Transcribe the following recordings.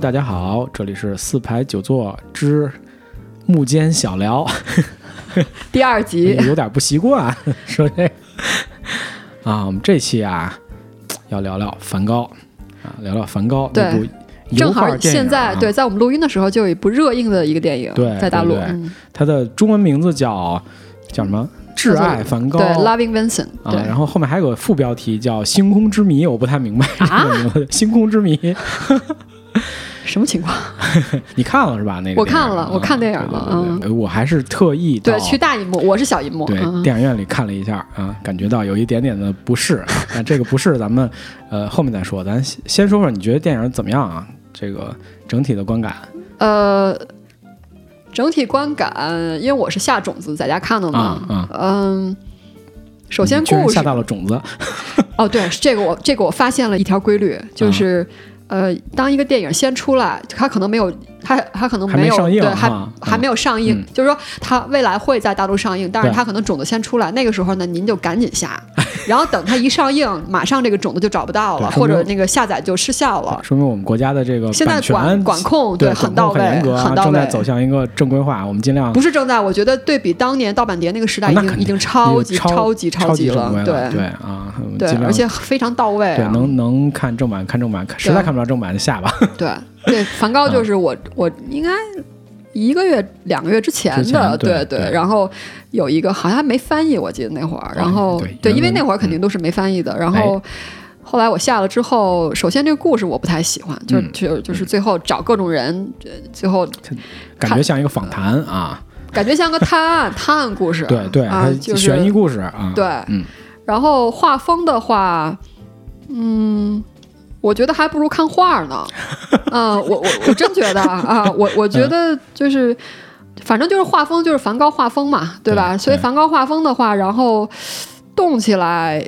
大家好，这里是四排九座之幕间小聊，第二集。有点不习惯 说这个。啊。我们这期啊要聊聊梵高啊，聊聊梵高对那部正好现在啊对，在我们录音的时候就有一部热映的一个电影，对在大陆，对对。嗯，它的中文名字叫叫什么？挚爱梵高。对，Loving Vincent，啊，对，然后后面还有个副标题叫《星空之谜》，我不太明白啊。星空之谜，什么情况？你看了是吧？那个我看了我看电影了对对对对我还是特意对，去大银幕，我是小银幕，对嗯，电影院里看了一下啊，感觉到有一点点的不适啊。那这个不适咱们呃后面再说，咱先先说说你觉得电影怎么样啊？这个整体的观感呃，整体观感，因为我是下种子在家看的嘛嗯。首先故事下到了种子，哦，对，是这个我这个我发现了一条规律，啊就是、呃，当一个电影先出来，它可能没有，它它可能没有上映对，还、哈还没有上映，嗯就是说它未来会在大陆上映，但是它可能种子先出来，那个时候呢，您就赶紧下，然后等它一上映，马上这个种子就找不到了，或者那个下载就失效了。说明我们国家的这个现在管管控对很到位，很到正在位。走向一个正规化，我们尽量不是正在，我觉得对比当年盗版碟那个时代，已经已经超级超级超级了对对啊，对而且非常到位、啊。对能能看正版看正版，实在看不着正版就下吧。对对，梵高就是我，我应该一个月、两个月之前的，前对对对然后有一个好像还没翻译，我记得那会儿，然后对因为那会儿肯定都是没翻译的，然后。后来我下了之后，首先这个故事我不太喜欢，就就就是最后找各种人，呃最后感觉像一个访谈啊，感觉像个探案探案故事，对对，啊，就是悬疑故事啊，对，嗯，然后画风的话，嗯，我觉得还不如看画呢。嗯、我我我真觉得啊，我我觉得就是，反正就是画风就是梵高画风嘛，对吧？对所以梵高画风的话，然后动起来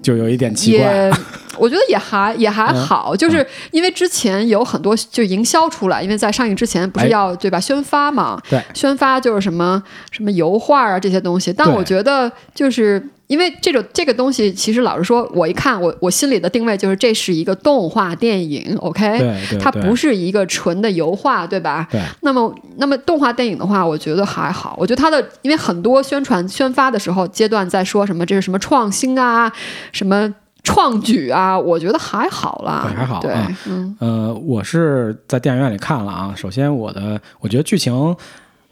就有一点奇怪，也，我觉得也还也还嗯。好，就是因为之前有很多就营销出来，因为在上映之前不是哎。要、对吧？宣发嘛，对。宣发就是什么什么油画啊这些东西，但我觉得就是。因为这种这个东西，其实老实说，我一看，我我心里的定位就是这是一个动画电影，OK，它不是一个纯的油画，对吧？对那么，那么动画电影的话，我觉得还好。我觉得它的，因为很多宣传宣发的时候阶段在说什么这是什么创新啊，什么创举啊，我觉得还好啦，还好对啊，嗯呃，我是在电影院里看了啊。首先，我的我觉得剧情，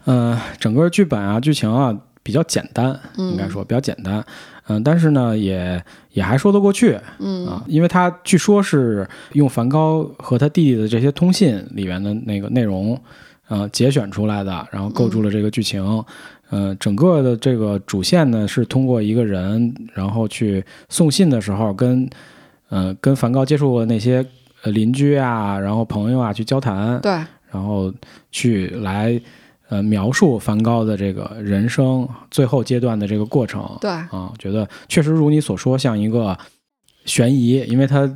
呃，整个剧本啊、剧情啊比较简单，嗯。应该说比较简单。嗯、但是呢，也也还说得过去嗯。啊，因为他据说是用梵高和他弟弟的这些通信里面的那个内容，呃，节选出来的，然后构筑了这个剧情。呃，整个的这个主线呢是通过一个人，然后去送信的时候跟，呃，跟梵高接触过的那些呃邻居啊，然后朋友啊去交谈，对，然后去来呃描述梵高的这个人生最后阶段的这个过程。对，啊，觉得确实如你所说，像一个悬疑，因为它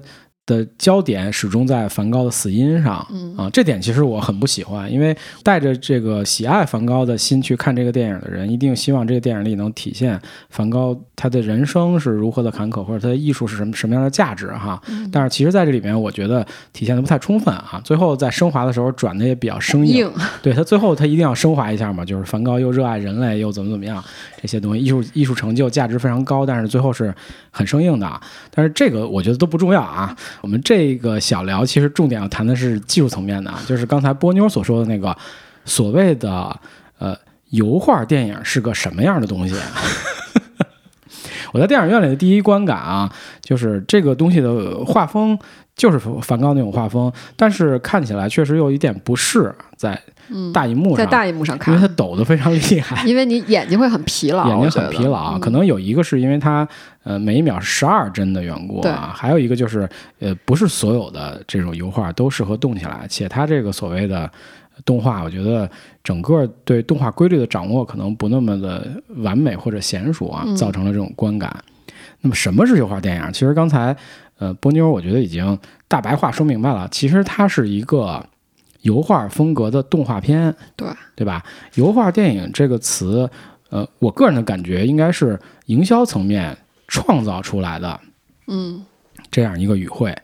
的焦点始终在梵高的死因上。嗯啊，这点其实我很不喜欢，因为带着这个喜爱梵高的心去看这个电影的人，一定希望这个电影里能体现梵高他的人生是如何的坎坷，或者他的艺术是什么什么样的价值哈。嗯但是其实在这里面，我觉得体现的不太充分啊。最后在升华的时候转的也比较生硬，硬，对他最后他一定要升华一下嘛，就是梵高又热爱人类，又怎么怎么样，这些东西艺术艺术成就价值非常高，但是最后是很生硬的啊。但是这个我觉得都不重要啊。我们这个小聊其实重点要谈的是技术层面的啊，就是刚才波妞所说的那个所谓的呃油画电影是个什么样的东西。我在电影院里的第一观感啊，就是这个东西的画风就是梵高那种画风，但是看起来确实有一点不适，在大荧幕上，嗯在大荧幕上因为它，抖得非常厉害，因为你眼睛会很疲劳，眼睛很疲劳可能有一个是因为它呃每一秒十二帧的缘故对啊，还有一个就是呃不是所有的这种油画都适合动起来，且它这个所谓的动画，我觉得整个对动画规律的掌握可能不那么的完美或者娴熟啊，嗯造成了这种观感。那么什么是油画电影？其实刚才呃波妞我觉得已经大白话说明白了，其实它是一个油画风格的动画片，对对吧？油画电影这个词，呃，我个人的感觉应该是营销层面创造出来的嗯这样一个语汇。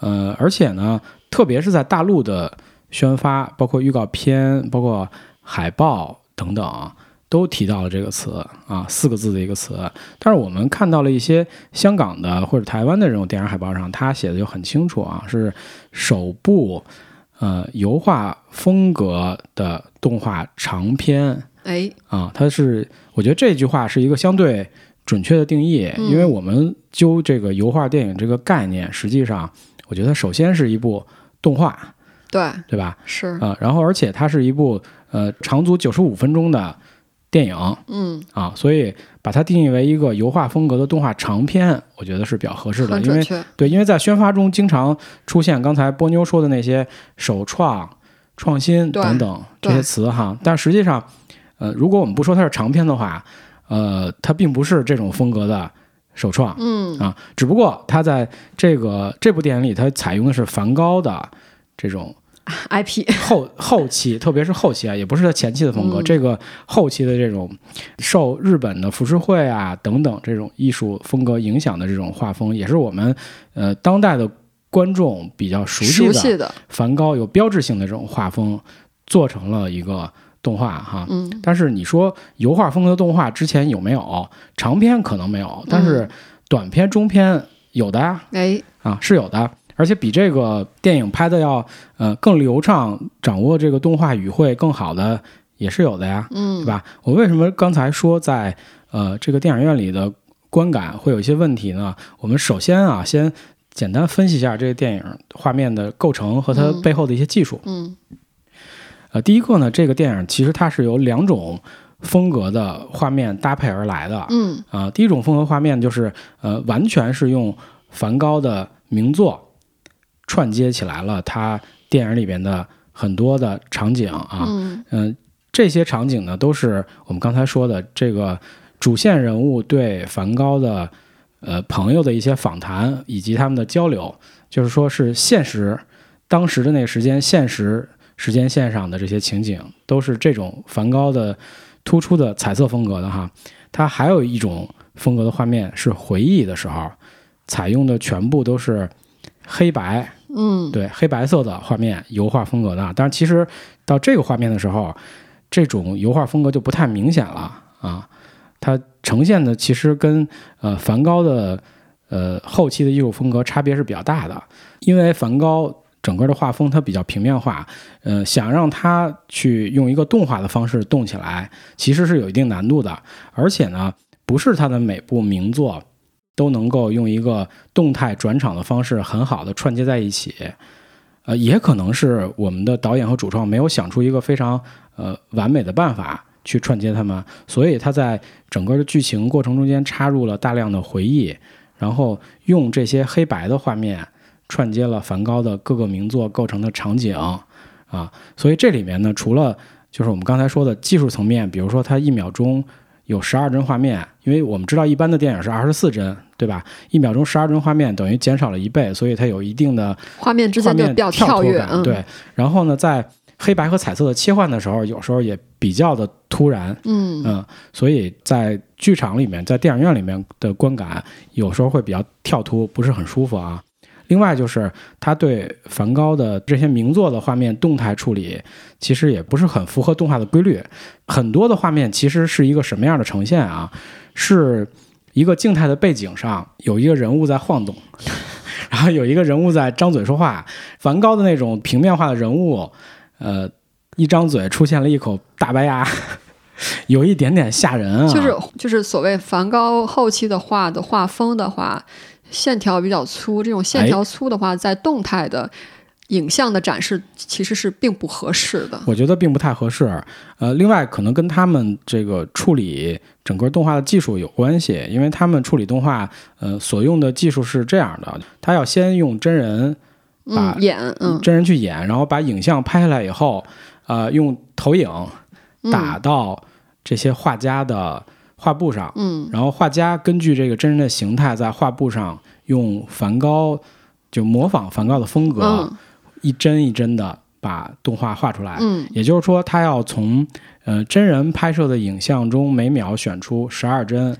呃，而且呢，特别是在大陆的宣发，包括预告片、包括海报等等，都提到了这个词啊，四个字的一个词。但是我们看到了一些香港的或者台湾的这种电影海报上，它写的就很清楚啊，是首部呃油画风格的动画长片哎，啊。它是，我觉得这句话是一个相对准确的定义，嗯因为我们究这个油画电影这个概念，实际上我觉得首先是一部动画，对，对吧？是，啊，然后而且它是一部呃长足九十五分钟的电影。嗯，啊，所以把它定义为一个油画风格的动画长片，我觉得是比较合适的，因为对，因为在宣发中经常出现刚才波妞说的那些首创、创新等等这些词哈，但实际上，呃，如果我们不说它是长篇的话，呃，它并不是这种风格的首创，嗯，啊，只不过它在这个这部电影里，它采用的是梵高的这种 IP，后后期，特别是后期啊，也不是他前期的风格，嗯这个后期的这种受日本的浮世绘啊等等这种艺术风格影响的这种画风，也是我们呃当代的观众比较熟悉的熟悉的，梵高有标志性的这种画风，做成了一个动画哈。嗯，但是你说油画风格的动画之前有没有？长篇可能没有，但是嗯短篇、中篇有的呀。哎，啊，是有的，而且比这个电影拍的要呃更流畅，掌握这个动画语汇更好的也是有的呀，嗯对，吧？我为什么刚才说在呃这个电影院里的观感会有一些问题呢？我们首先啊，先简单分析一下这个电影画面的构成和它嗯背后的一些技术。嗯，呃，第一个呢，这个电影其实它是由两种风格的画面搭配而来的。嗯，啊、第一种风格画面就是呃，完全是用梵高的名作串接起来了他电影里边的很多的场景啊，嗯，嗯、这些场景呢都是我们刚才说的这个主线人物对梵高的呃朋友的一些访谈以及他们的交流，就是说是现实当时的那个时间现实时间线上的这些情景，都是这种梵高的突出的彩色风格的哈。它还有一种风格的画面是回忆的时候，采用的全部都是黑白，嗯，对黑白色的画面，油画风格的。但是其实到这个画面的时候，这种油画风格就不太明显了啊。它呈现的其实跟呃梵高的呃后期的艺术风格差别是比较大的，因为梵高整个的画风它比较平面化，呃，想让它去用一个动画的方式动起来，其实是有一定难度的。而且呢，不是他的每部名作都能够用一个动态转场的方式很好的串接在一起。呃，也可能是我们的导演和主创没有想出一个非常呃完美的办法去串接他们，所以他在整个的剧情过程中间插入了大量的回忆，然后用这些黑白的画面串接了梵高的各个名作构成的场景啊，所以这里面呢，除了就是我们刚才说的技术层面，比如说它一秒钟有十二帧画面，因为我们知道一般的电影是二十四帧，对吧？一秒钟十二帧画面等于减少了一倍，所以它有一定的画面之画就比较跃，跳跃感，嗯，，对。然后呢，在黑白和彩色的切换的时候，有时候也比较的突然，嗯，嗯，所以在剧场里面，在电影院里面的观感有时候会比较跳突，不是很舒服啊。另外就是他对梵高的这些名作的画面动态处理，其实也不是很符合动画的规律。很多的画面其实是一个什么样的呈现啊？是一个静态的背景上有一个人物在晃动，然后有一个人物在张嘴说话。梵高的那种平面化的人物，呃，一张嘴出现了一口大白牙，有一点点吓人啊。就是就是所谓梵高后期的画的画风的话，线条比较粗，这种线条粗的话，在动态的影像的展示其实是并不合适的。我觉得并不太合适。呃，另外可能跟他们这个处理整个动画的技术有关系，因为他们处理动画，呃，所用的技术是这样的：他要先用真人把嗯，演，嗯，真人去演，然后把影像拍下来以后，呃，用投影嗯打到这些画家的画布上，嗯，然后画家根据这个真人的形态在画布上用梵高就模仿梵高的风格，嗯一帧一帧的把动画画出来。嗯也就是说，他要从呃真人拍摄的影像中每秒选出十二帧，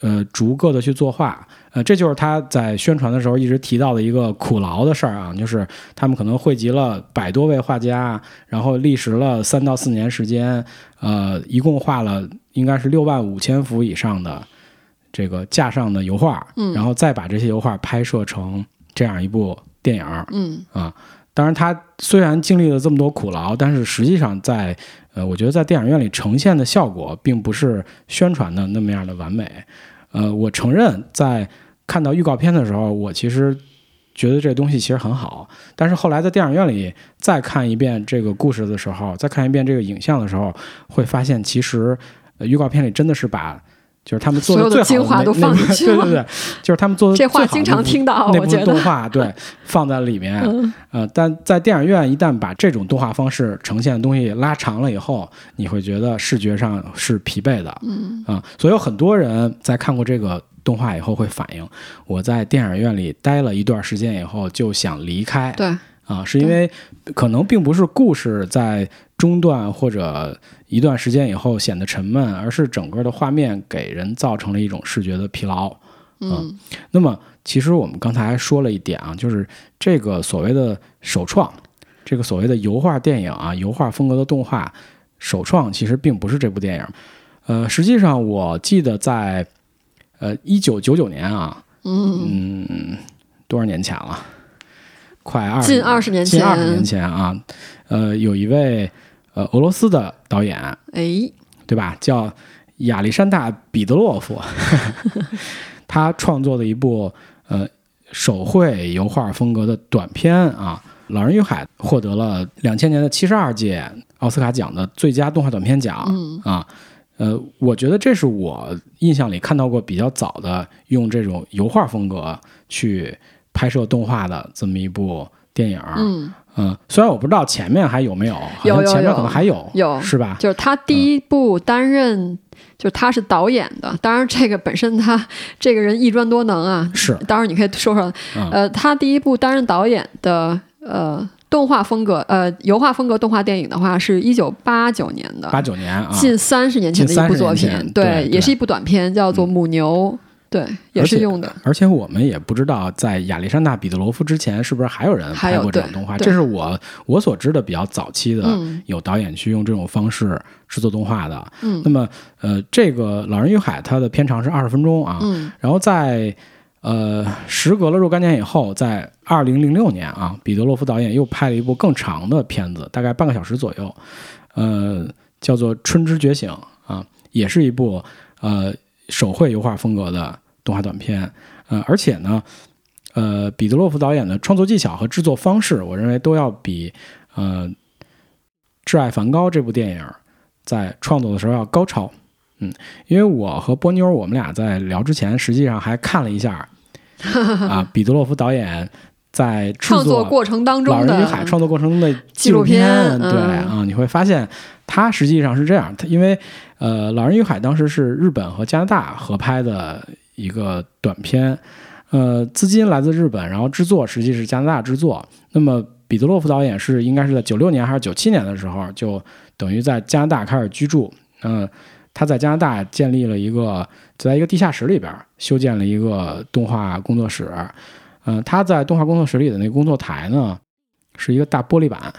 呃逐个的去作画。呃，这就是他在宣传的时候一直提到的一个苦劳的事儿啊，就是他们可能汇集了百多位画家，然后历时了三到四年时间，呃，一共画了应该是六万五千幅以上的这个架上的油画，嗯然后再把这些油画拍摄成这样一部电影儿嗯啊。当然，他虽然经历了这么多苦劳，但是实际上在呃，我觉得在电影院里呈现的效果并不是宣传的那么样的完美。呃，我承认在看到预告片的时候，我其实觉得这东西其实很好，但是后来在电影院里再看一遍这个故事的时候，再看一遍这个影像的时候，会发现其实、呃、预告片里真的是把就是他们做的最好精华都那那部放进去了对对对，就是他们做的这话最好经常那部听到那部动画对 放在里面，嗯。呃，但在电影院一旦把这种动画方式呈现的东西拉长了以后，你会觉得视觉上是疲惫的，嗯。啊、所以有很多人在看过这个动画以后会反映，我在电影院里待了一段时间以后就想离开，对，啊，是因为可能并不是故事在中断或者一段时间以后显得沉闷，而是整个的画面给人造成了一种视觉的疲劳。嗯那么，其实我们刚才还说了一点啊，就是这个所谓的首创，这个所谓的油画电影啊，油画风格的动画首创，其实并不是这部电影。呃，实际上我记得在呃一九九九年啊，嗯，嗯，多少年前了？快二近二十年前近二十年前啊，呃，有一位呃俄罗斯的导演，哎，对吧？叫亚历山大·彼得洛夫，他创作的一部呃手绘油画风格的短片啊，《老人与海》获得了两千年的七十二届奥斯卡奖的最佳动画短片奖。嗯啊，呃，我觉得这是我印象里看到过比较早的用这种油画风格去拍摄动画的这么一部电影。嗯，嗯，虽然我不知道前面还有没有，好有有像前面有可能还有，有。是吧？就是他第一部担任，就是他是导演的。当然，这个本身他这个人一专多能啊，是，当然你可以说说，嗯。呃，他第一部担任导演的呃动画风格呃油画风格动画电影的话，是一九八九年的，八九年啊，近三十年前的一部作品近30年，前对对也是一部短片，叫做《母牛》，对，也是用的。而且我们也不知道，在亚历山大·彼得罗夫之前，是不是还有人拍过这种动画？这是我我所知的比较早期的，嗯有导演去用这种方式制作动画的。嗯那么，呃，这个《老人与海》它的片长是二十分钟啊，嗯然后在呃时隔了若干年以后，在二零零六年啊，彼得罗夫导演又拍了一部更长的片子，大概半个小时左右，呃，叫做《春之觉醒》啊，也是一部呃手绘油画风格的动画短片，呃，而且呢，呃，彼得洛夫导演的创作技巧和制作方式，我认为都要比呃《挚爱梵高》这部电影在创作的时候要高超。嗯，因为我和波妞，我们俩在聊之前，实际上还看了一下 啊，彼得洛夫导演在创作过程当《中的老人与海》创作过程中的纪录片，片对嗯。啊，你会发现他实际上是这样，它因为呃，《老人与海》当时是日本和加拿大合拍的一个短片，呃，资金来自日本，然后制作实际是加拿大制作。那么彼得洛夫导演是应该是在九六年还是九七年的时候，就等于在加拿大开始居住，嗯、他在加拿大建立了一个，就在一个地下室里边修建了一个动画工作室。嗯、他在动画工作室里的那个工作台呢，是一个大玻璃板，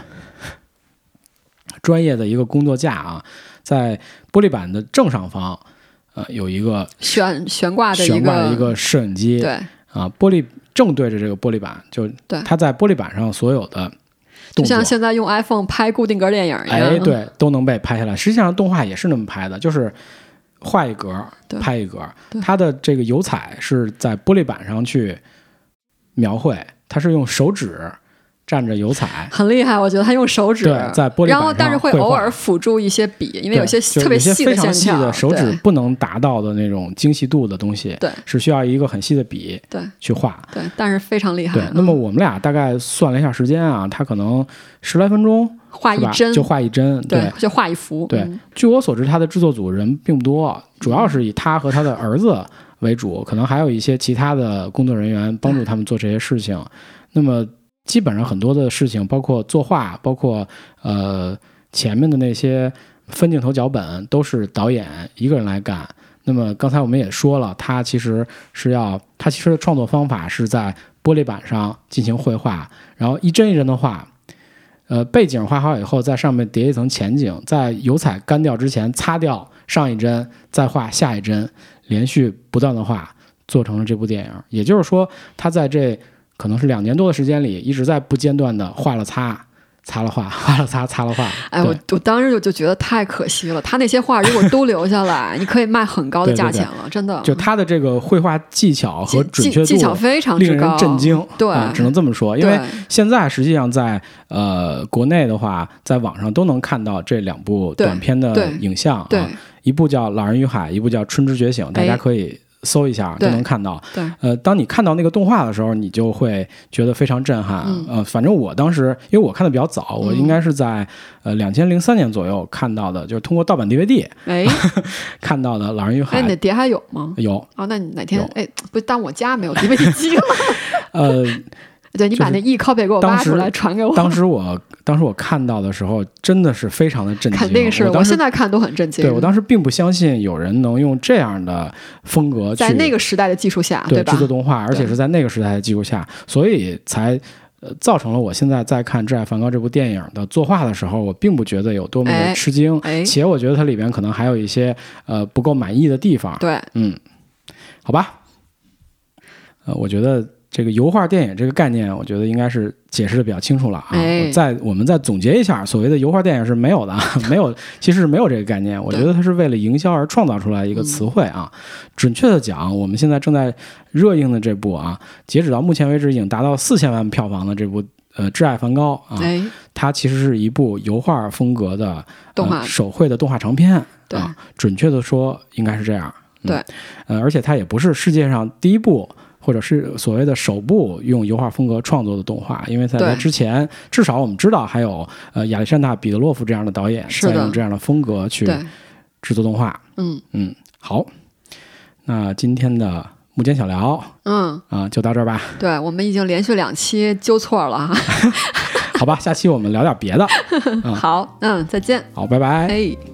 专业的一个工作架啊，在玻璃板的正上方，呃，有一个悬悬挂的一悬挂的一个个摄影机，对，啊，玻璃正对着这个玻璃板，就对它在玻璃板上所有的就像，现在用 iPhone 拍固定格电影一样。哎，对，都能被拍下来。实际上动画也是那么拍的，就是画一格对拍一格对，它的这个油彩是在玻璃板上去描绘，它是用手指蘸着油彩。很厉害，我觉得他用手指，对，在玻璃板上然后但是会偶尔辅助一些笔，因为有些特别细非常细线条，的手指不能达到的那种精细度的东西，对是需要一个很细的笔对去画。对，但是非常厉害。对，那么我们俩大概算了一下时间啊，他可能十来分钟画一针就画一针。对，就画一幅，对嗯据我所知，他的制作组人并不多，主要是以他和他的儿子为主，可能还有一些其他的工作人员帮助他们做这些事情。那么基本上很多的事情，包括作画，包括呃前面的那些分镜头脚本，都是导演一个人来干。那么刚才我们也说了，他其实是要，他其实的创作方法是在玻璃板上进行绘画，然后一帧一帧的画。呃，背景画好以后，在上面叠一层前景，在油彩干掉之前擦掉上一帧，再画下一帧，连续不断的画，做成了这部电影。也就是说，他在这可能是两年多的时间里，一直在不间断的画了擦。擦了画，画了擦，擦了画。哎，我我当时就就觉得太可惜了。他那些画如果都留下来，你可以卖很高的价钱了，真的。就他的这个绘画技巧和准确度，技巧非常令人震惊。对，只能这么说。因为现在实际上在呃国内的话，在网上都能看到这两部短片的影像啊，一部叫《老人与海》，一部叫《春之觉醒》，大家可以。搜一下就能看到。对，呃，当你看到那个动画的时候，你就会觉得非常震撼。嗯呃，反正我当时，因为我看的比较早，我应该是在呃两千零三年左右看到的，就是通过盗版 DVD 哎 看到的《老人与海》。哎，那碟还有吗？有。哦，那你哪天哎，不，但我家没有 DVD 机了。呃。对你把那 e copy 给我挖出来传给我。当时我当时我看到的时候，真的是非常的震惊。肯定是，我现在看都很震惊。对我当时并不相信有人能用这样的风格在那个时代的技术下，对吧？制作动画，而且是在那个时代的技术下，所以才呃造成了我现在在看《挚爱梵高》这部电影的作画的时候，我并不觉得有多么的吃惊，且我觉得它里边可能还有一些呃不够满意的地方。对，嗯，好吧，呃，我觉得。这个油画电影这个概念，我觉得应该是解释的比较清楚了啊。再我们再总结一下，所谓的油画电影是没有的，没有，其实是没有这个概念。我觉得它是为了营销而创造出来一个词汇啊。准确的讲，我们现在正在热映的这部啊，截止到目前为止已经达到四千万票房的这部呃《挚爱梵高》啊，它其实是一部油画风格的动画手绘的动画长片啊。准确的说，应该是这样。对，呃，而且它也不是世界上第一部。或者是所谓的首部用油画风格创作的动画，因为在它之前，至少我们知道还有呃亚历山大·彼得洛夫这样的导演在用这样的风格去制作动画。嗯嗯，好，那今天的幕间小聊，嗯啊，就到这儿吧。对我们已经连续两期纠错了哈。好吧，下期我们聊点别的。好，嗯，再见。好，拜拜。哎。